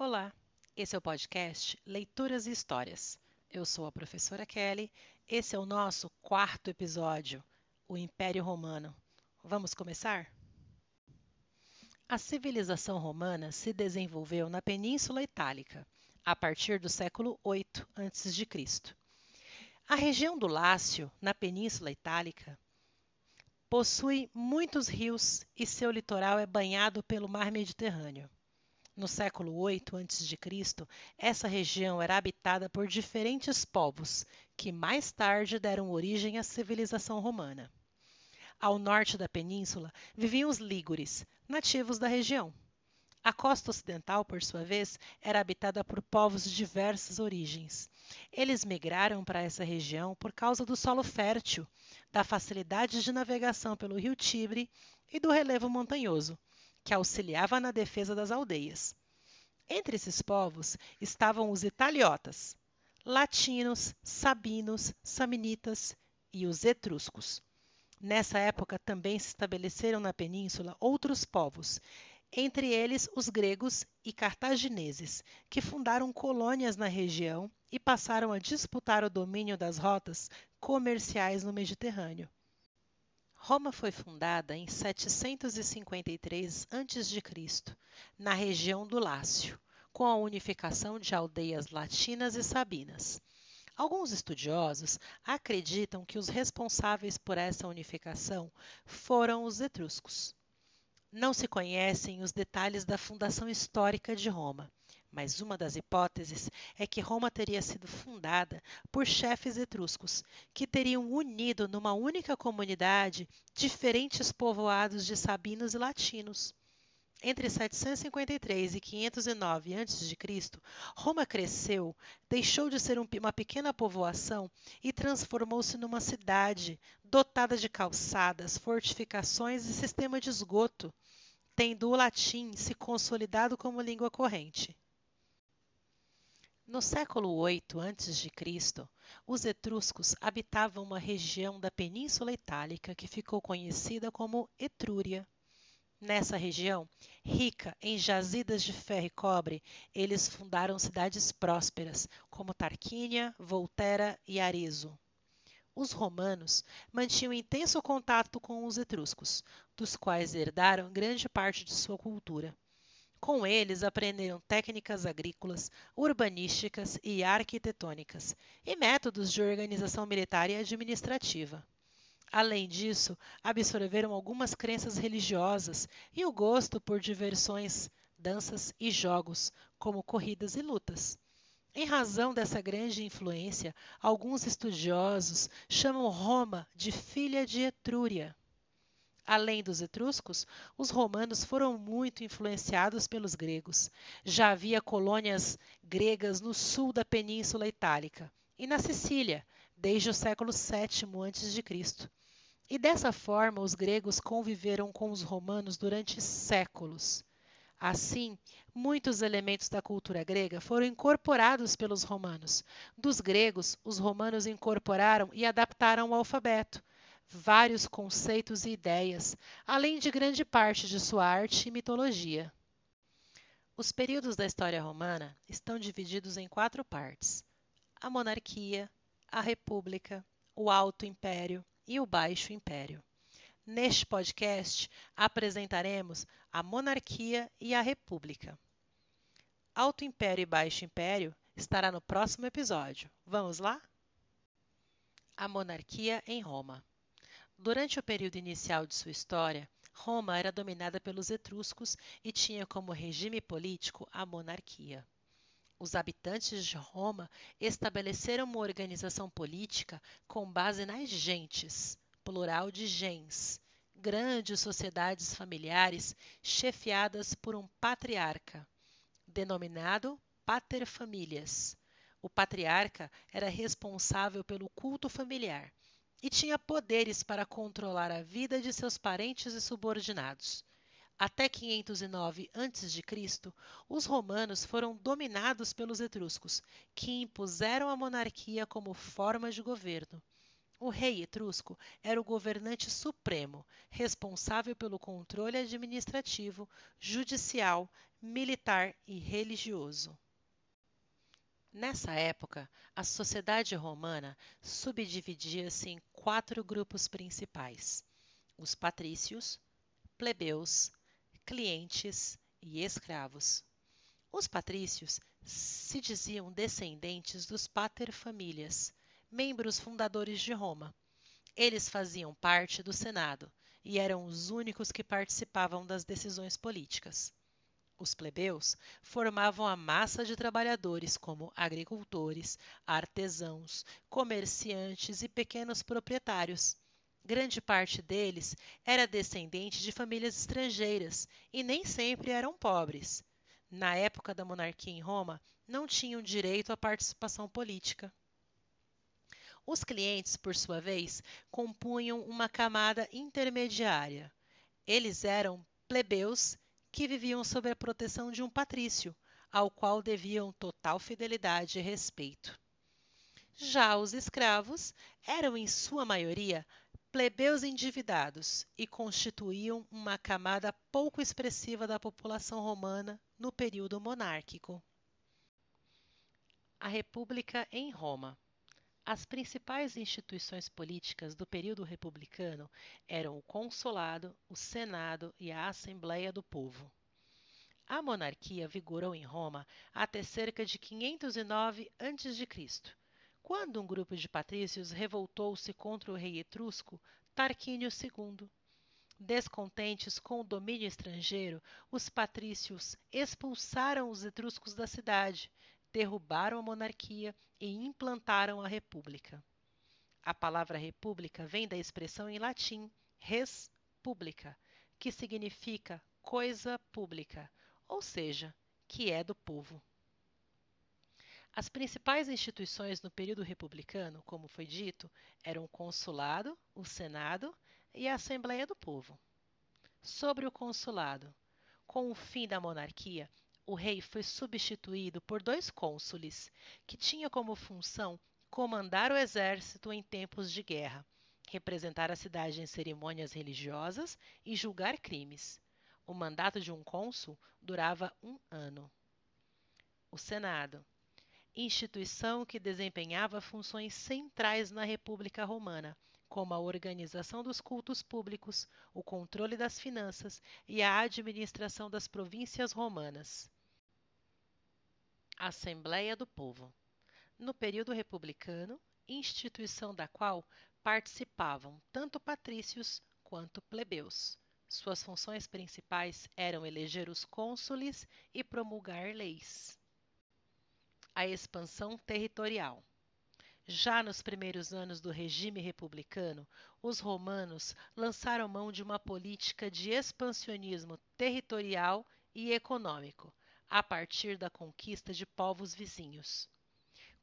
Olá, esse é o podcast Leituras e Histórias. Eu sou a professora Kelly. Esse é o nosso quarto episódio, o Império Romano. Vamos começar? A civilização romana se desenvolveu na Península Itálica a partir do século 8 a.C. A região do Lácio, na Península Itálica, possui muitos rios e seu litoral é banhado pelo mar Mediterrâneo. No século VIII a.C., essa região era habitada por diferentes povos, que mais tarde deram origem à civilização romana. Ao norte da península viviam os lígures, nativos da região. A costa ocidental, por sua vez, era habitada por povos de diversas origens. Eles migraram para essa região por causa do solo fértil, da facilidade de navegação pelo rio Tibre e do relevo montanhoso que auxiliava na defesa das aldeias. Entre esses povos estavam os italiotas, latinos, sabinos, samnitas e os etruscos. Nessa época também se estabeleceram na península outros povos, entre eles os gregos e cartagineses, que fundaram colônias na região e passaram a disputar o domínio das rotas comerciais no Mediterrâneo. Roma foi fundada em 753 a.C., na região do Lácio, com a unificação de aldeias latinas e sabinas. Alguns estudiosos acreditam que os responsáveis por essa unificação foram os etruscos. Não se conhecem os detalhes da fundação histórica de Roma, mas uma das hipóteses é que Roma teria sido fundada por chefes etruscos, que teriam unido numa única comunidade diferentes povoados de sabinos e latinos. Entre 753 e 509 a.C., Roma cresceu, deixou de ser uma pequena povoação e transformou-se numa cidade dotada de calçadas, fortificações e sistema de esgoto, tendo o latim se consolidado como língua corrente. No século VIII a.C., os etruscos habitavam uma região da Península Itálica que ficou conhecida como Etrúria. Nessa região, rica em jazidas de ferro e cobre, eles fundaram cidades prósperas, como Tarquínia, Volterra e Arezzo. Os romanos mantinham intenso contato com os etruscos, dos quais herdaram grande parte de sua cultura. Com eles aprenderam técnicas agrícolas, urbanísticas e arquitetônicas, e métodos de organização militar e administrativa. Além disso, absorveram algumas crenças religiosas e o gosto por diversões, danças e jogos, como corridas e lutas. Em razão dessa grande influência, alguns estudiosos chamam Roma de filha de Etrúria. Além dos etruscos, os romanos foram muito influenciados pelos gregos. Já havia colônias gregas no sul da Península Itálica e na Sicília, desde o século VII a.C. E dessa forma os gregos conviveram com os romanos durante séculos. Assim, muitos elementos da cultura grega foram incorporados pelos romanos. Dos gregos, os romanos incorporaram e adaptaram o alfabeto vários conceitos e ideias, além de grande parte de sua arte e mitologia. Os períodos da história romana estão divididos em quatro partes: a monarquia, a república, o alto império e o baixo império. Neste podcast apresentaremos a monarquia e a república. Alto Império e Baixo Império estará no próximo episódio. Vamos lá? A monarquia em Roma. Durante o período inicial de sua história, Roma era dominada pelos etruscos e tinha como regime político a monarquia. Os habitantes de Roma estabeleceram uma organização política com base nas gentes, plural de gens, grandes sociedades familiares chefiadas por um patriarca, denominado pater familias. O patriarca era responsável pelo culto familiar e tinha poderes para controlar a vida de seus parentes e subordinados. Até 509 a.C., os romanos foram dominados pelos etruscos, que impuseram a monarquia como forma de governo. O rei etrusco era o governante supremo, responsável pelo controle administrativo, judicial, militar e religioso. Nessa época, a sociedade romana subdividia-se em quatro grupos principais: os patrícios, plebeus, clientes e escravos. Os patrícios se diziam descendentes dos paterfamilias, membros fundadores de Roma. Eles faziam parte do Senado e eram os únicos que participavam das decisões políticas. Os plebeus formavam a massa de trabalhadores como agricultores, artesãos, comerciantes e pequenos proprietários. Grande parte deles era descendente de famílias estrangeiras e nem sempre eram pobres. Na época da monarquia em Roma, não tinham direito à participação política. Os clientes, por sua vez, compunham uma camada intermediária. Eles eram plebeus que viviam sob a proteção de um patrício, ao qual deviam total fidelidade e respeito. Já os escravos eram, em sua maioria, plebeus endividados e constituíam uma camada pouco expressiva da população romana no período monárquico. A República em Roma. As principais instituições políticas do período republicano eram o Consulado, o Senado e a Assembleia do Povo. A monarquia vigorou em Roma até cerca de 509 a.C., quando um grupo de patrícios revoltou-se contra o rei etrusco Tarquínio II. Descontentes com o domínio estrangeiro, os patrícios expulsaram os etruscos da cidade derrubaram a monarquia e implantaram a república. A palavra república vem da expressão em latim res publica, que significa coisa pública, ou seja, que é do povo. As principais instituições no período republicano, como foi dito, eram o consulado, o senado e a Assembleia do Povo. Sobre o consulado, com o fim da monarquia, o rei foi substituído por dois cônsules, que tinham como função comandar o exército em tempos de guerra, representar a cidade em cerimônias religiosas e julgar crimes. O mandato de um cônsul durava um ano. O Senado instituição que desempenhava funções centrais na República Romana, como a organização dos cultos públicos, o controle das finanças e a administração das províncias romanas. Assembleia do Povo. No período republicano, instituição da qual participavam tanto patrícios quanto plebeus. Suas funções principais eram eleger os cônsules e promulgar leis. A expansão territorial. Já nos primeiros anos do regime republicano, os romanos lançaram mão de uma política de expansionismo territorial e econômico, a partir da conquista de povos vizinhos.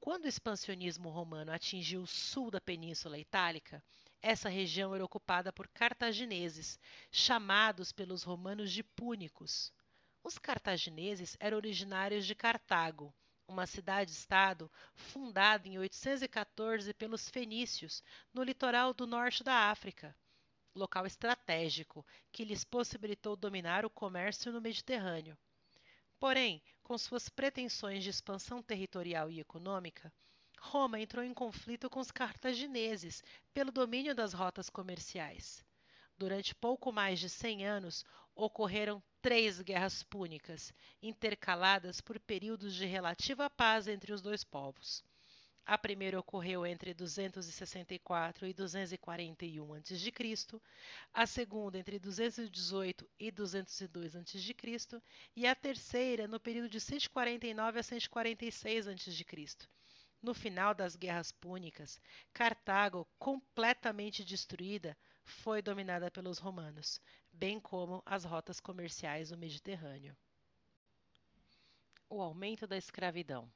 Quando o expansionismo romano atingiu o sul da Península Itálica, essa região era ocupada por cartagineses, chamados pelos romanos de púnicos. Os cartagineses eram originários de Cartago, uma cidade-estado fundada em 814 pelos fenícios, no litoral do norte da África, local estratégico que lhes possibilitou dominar o comércio no Mediterrâneo. Porém, com suas pretensões de expansão territorial e econômica, Roma entrou em conflito com os cartagineses pelo domínio das rotas comerciais. Durante pouco mais de 100 anos, ocorreram três guerras púnicas, intercaladas por períodos de relativa paz entre os dois povos. A primeira ocorreu entre 264 e 241 a.C., a segunda entre 218 e 202 a.C. e a terceira no período de 149 a 146 a.C. No final das guerras púnicas, Cartago, completamente destruída, foi dominada pelos romanos, bem como as rotas comerciais do Mediterrâneo. O aumento da escravidão.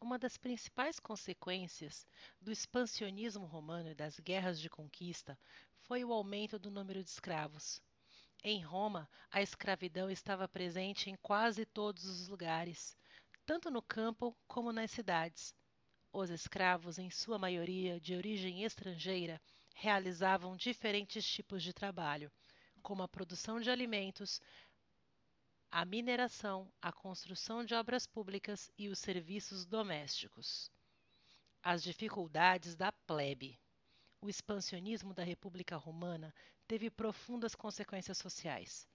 Uma das principais consequências do expansionismo romano e das guerras de conquista foi o aumento do número de escravos. Em Roma, a escravidão estava presente em quase todos os lugares, tanto no campo como nas cidades. Os escravos, em sua maioria de origem estrangeira, realizavam diferentes tipos de trabalho, como a produção de alimentos, a mineração, a construção de obras públicas e os serviços domésticos. As dificuldades da plebe. O expansionismo da República Romana teve profundas consequências sociais.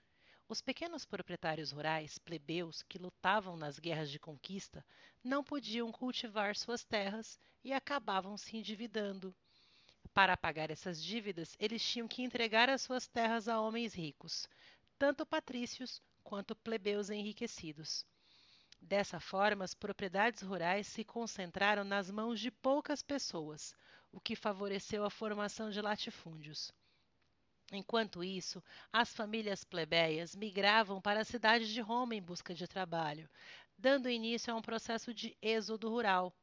Os pequenos proprietários rurais, plebeus, que lutavam nas guerras de conquista, não podiam cultivar suas terras e acabavam se endividando. Para pagar essas dívidas, eles tinham que entregar as suas terras a homens ricos, tanto patrícios quanto plebeus enriquecidos. Dessa forma, as propriedades rurais se concentraram nas mãos de poucas pessoas, o que favoreceu a formação de latifúndios. Enquanto isso, as famílias plebeias migravam para a cidade de Roma em busca de trabalho, dando início a um processo de êxodo rural.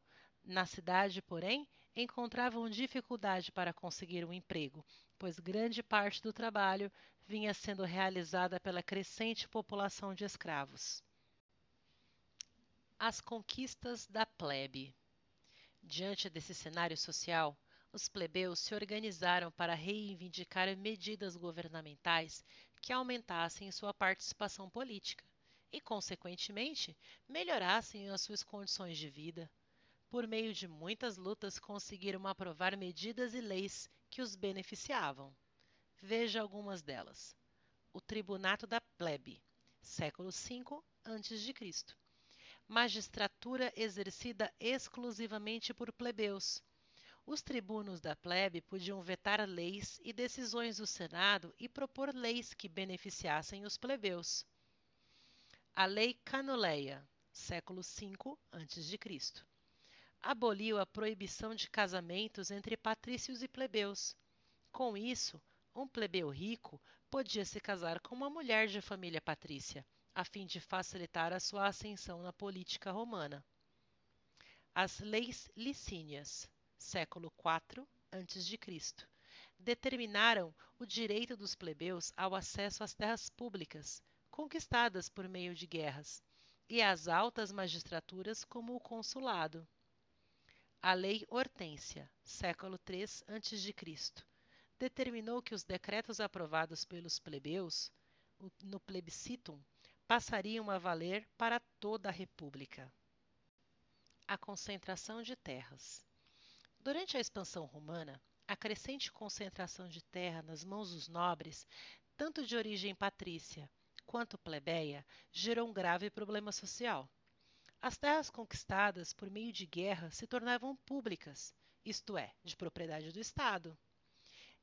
Na cidade, porém, encontravam dificuldade para conseguir um emprego, pois grande parte do trabalho vinha sendo realizada pela crescente população de escravos. As conquistas da plebe. Diante desse cenário social, os plebeus se organizaram para reivindicar medidas governamentais que aumentassem sua participação política e, consequentemente, melhorassem as suas condições de vida. Por meio de muitas lutas, conseguiram aprovar medidas e leis que os beneficiavam. Veja algumas delas. O Tribunato da Plebe, século V a.C. Magistratura exercida exclusivamente por plebeus, os tribunos da plebe podiam vetar leis e decisões do Senado e propor leis que beneficiassem os plebeus. A Lei Canuleia, século V a.C., aboliu a proibição de casamentos entre patrícios e plebeus. Com isso, um plebeu rico podia se casar com uma mulher de família patrícia, a fim de facilitar a sua ascensão na política romana. As leis licínias, século IV a.C., determinaram o direito dos plebeus ao acesso às terras públicas, conquistadas por meio de guerras, e às altas magistraturas como o consulado. A Lei Hortência, século III a.C., determinou que os decretos aprovados pelos plebeus no plebiscitum passariam a valer para toda a República. A concentração de terras. Durante a expansão romana, a crescente concentração de terra nas mãos dos nobres, tanto de origem patrícia quanto plebeia, gerou um grave problema social. As terras conquistadas por meio de guerra se tornavam públicas, isto é, de propriedade do Estado,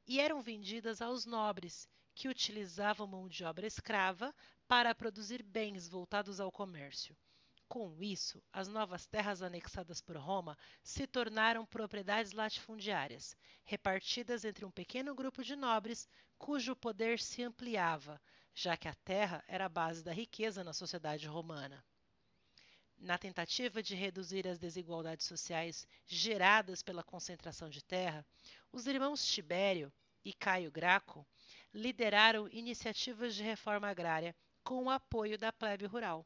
e eram vendidas aos nobres, que utilizavam mão de obra escrava para produzir bens voltados ao comércio. Com isso, as novas terras anexadas por Roma se tornaram propriedades latifundiárias, repartidas entre um pequeno grupo de nobres cujo poder se ampliava, já que a terra era a base da riqueza na sociedade romana. Na tentativa de reduzir as desigualdades sociais geradas pela concentração de terra, os irmãos Tibério e Caio Graco lideraram iniciativas de reforma agrária com o apoio da plebe rural.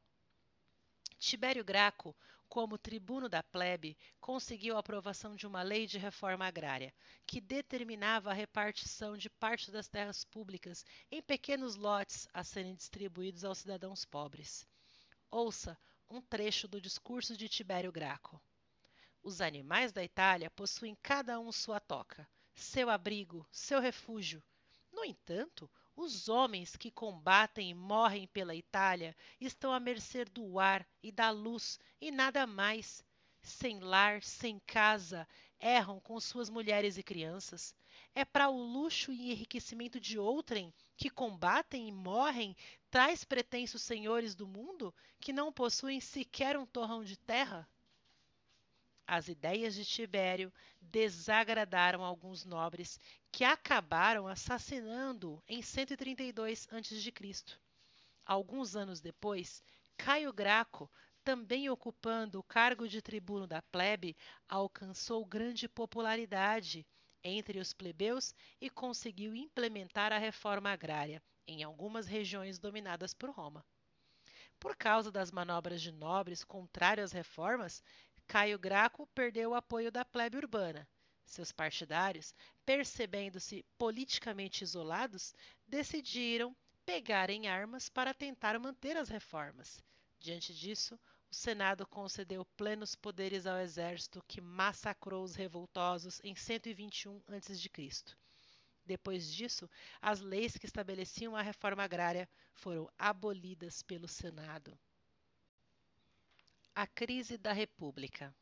Tibério Graco, como tribuno da plebe, conseguiu a aprovação de uma lei de reforma agrária, que determinava a repartição de parte das terras públicas em pequenos lotes a serem distribuídos aos cidadãos pobres. Ouça um trecho do discurso de Tibério Graco. Os animais da Itália possuem cada um sua toca, seu abrigo, seu refúgio. No entanto, os homens que combatem e morrem pela Itália estão à mercê do ar e da luz e nada mais. Sem lar, sem casa, erram com suas mulheres e crianças. É para o luxo e enriquecimento de outrem que combatem e morrem tais pretensos senhores do mundo que não possuem sequer um torrão de terra? As ideias de Tibério desagradaram alguns nobres que acabaram assassinando-o em 132 a.C. Alguns anos depois, Caio Graco, também ocupando o cargo de tribuno da plebe, alcançou grande popularidade entre os plebeus e conseguiu implementar a reforma agrária em algumas regiões dominadas por Roma. Por causa das manobras de nobres contrárias às reformas, Caio Graco perdeu o apoio da plebe urbana. Seus partidários, percebendo-se politicamente isolados, decidiram pegar em armas para tentar manter as reformas. Diante disso, o Senado concedeu plenos poderes ao exército que massacrou os revoltosos em 121 a.C. Depois disso, as leis que estabeleciam a reforma agrária foram abolidas pelo Senado. A crise da República.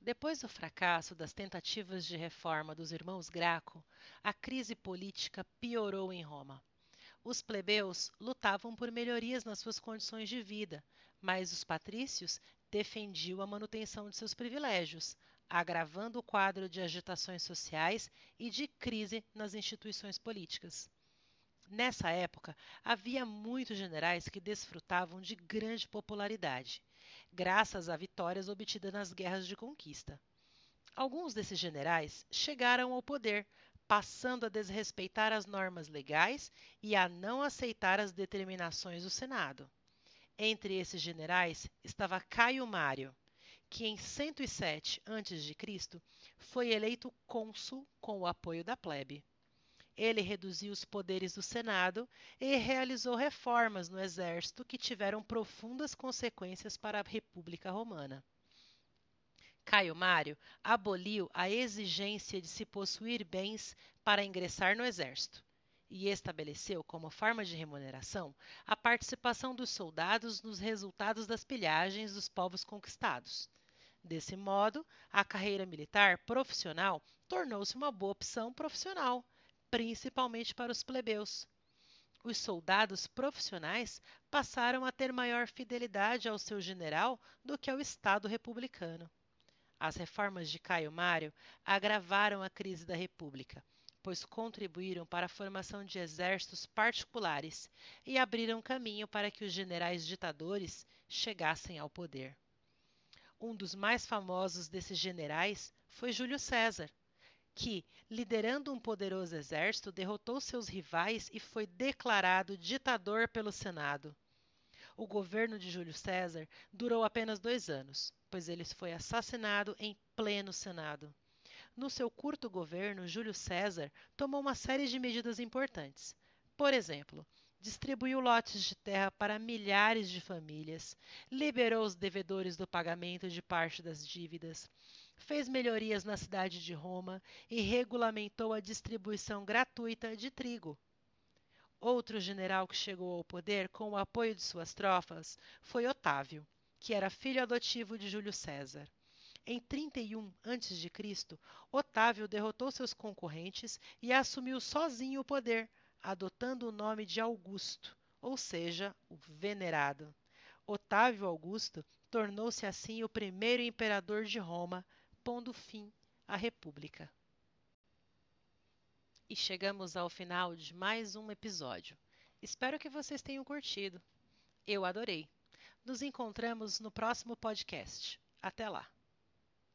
Depois do fracasso das tentativas de reforma dos irmãos Graco, a crise política piorou em Roma. Os plebeus lutavam por melhorias nas suas condições de vida, mas os patrícios defendiam a manutenção de seus privilégios, agravando o quadro de agitações sociais e de crise nas instituições políticas. Nessa época, havia muitos generais que desfrutavam de grande popularidade, graças a vitórias obtidas nas guerras de conquista. Alguns desses generais chegaram ao poder, passando a desrespeitar as normas legais e a não aceitar as determinações do Senado. Entre esses generais estava Caio Mário, que em 107 a.C. foi eleito cônsul com o apoio da plebe. Ele reduziu os poderes do Senado e realizou reformas no exército que tiveram profundas consequências para a República Romana. Caio Mário aboliu a exigência de se possuir bens para ingressar no exército e estabeleceu como forma de remuneração a participação dos soldados nos resultados das pilhagens dos povos conquistados. Desse modo, a carreira militar profissional tornou-se uma boa opção profissional, principalmente para os plebeus. Os soldados profissionais passaram a ter maior fidelidade ao seu general do que ao Estado republicano. As reformas de Caio Mário agravaram a crise da República pois contribuíram para a formação de exércitos particulares e abriram caminho para que os generais ditadores chegassem ao poder. Um dos mais famosos desses generais foi Júlio César, que, liderando um poderoso exército, derrotou seus rivais e foi declarado ditador pelo Senado. O governo de Júlio César durou apenas dois anos, pois ele foi assassinado em pleno Senado. No seu curto governo, Júlio César tomou uma série de medidas importantes. Por exemplo, distribuiu lotes de terra para milhares de famílias, liberou os devedores do pagamento de parte das dívidas, fez melhorias na cidade de Roma e regulamentou a distribuição gratuita de trigo. Outro general que chegou ao poder com o apoio de suas tropas foi Otávio, que era filho adotivo de Júlio César. Em 31 a.C., Otávio derrotou seus concorrentes e assumiu sozinho o poder, adotando o nome de Augusto, ou seja, o venerado. Otávio Augusto tornou-se assim o primeiro imperador de Roma, pondo fim à República. E chegamos ao final de mais um episódio. Espero que vocês tenham curtido. Eu adorei. Nos encontramos no próximo podcast. Até lá!